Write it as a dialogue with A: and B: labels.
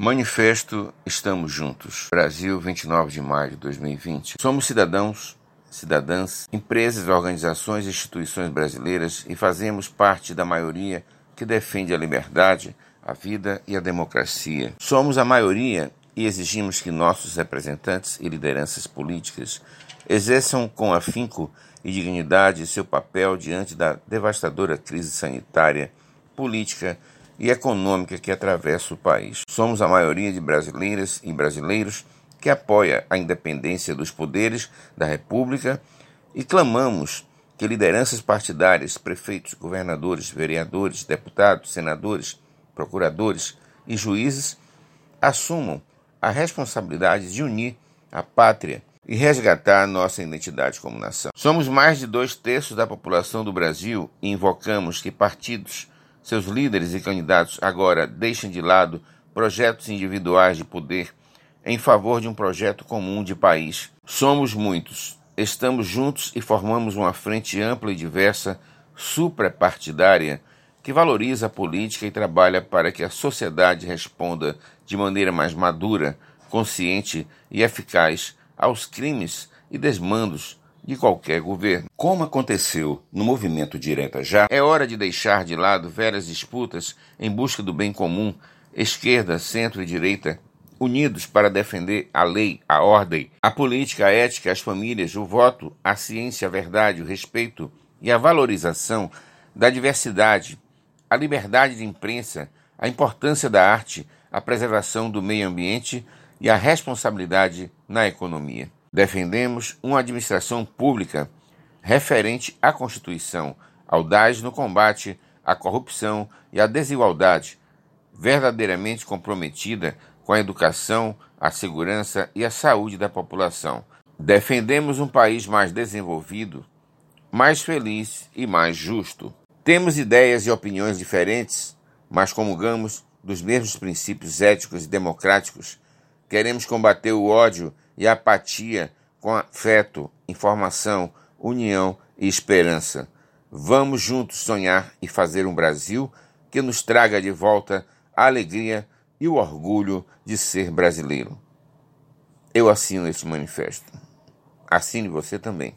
A: Manifesto Estamos Juntos. Brasil, 29 de maio de 2020. Somos cidadãos, cidadãs, empresas, organizações e instituições brasileiras e fazemos parte da maioria que defende a liberdade, a vida e a democracia. Somos a maioria e exigimos que nossos representantes e lideranças políticas exerçam com afinco e dignidade seu papel diante da devastadora crise sanitária, política econômica que atravessa o país. Somos a maioria de brasileiras e brasileiros que apoia a independência dos poderes da República e clamamos que lideranças partidárias, prefeitos, governadores, vereadores, deputados, senadores, procuradores e juízes assumam a responsabilidade de unir a pátria e resgatar nossa identidade como nação. Somos mais de dois terços da população do Brasil e invocamos que partidos seus líderes e candidatos agora deixem de lado projetos individuais de poder em favor de um projeto comum de país. Somos muitos, estamos juntos e formamos uma frente ampla e diversa, suprapartidária, que valoriza a política e trabalha para que a sociedade responda de maneira mais madura, consciente e eficaz aos crimes e desmandos de qualquer governo. Como aconteceu no movimento Direta Já, é hora de deixar de lado velhas disputas em busca do bem comum, esquerda, centro e direita, unidos para defender a lei, a ordem, a política, a ética, as famílias, o voto, a ciência, a verdade, o respeito e a valorização da diversidade, a liberdade de imprensa, a importância da arte, a preservação do meio ambiente e a responsabilidade na economia. Defendemos uma administração pública referente à Constituição, audaz no combate à corrupção e à desigualdade, verdadeiramente comprometida com a educação, a segurança e a saúde da população. Defendemos um país mais desenvolvido, mais feliz e mais justo. Temos ideias e opiniões diferentes, mas comungamos dos mesmos princípios éticos e democráticos. Queremos combater o ódio e apatia com afeto, informação, união e esperança. Vamos juntos sonhar e fazer um Brasil que nos traga de volta a alegria e o orgulho de ser brasileiro. Eu assino este manifesto. Assine você também.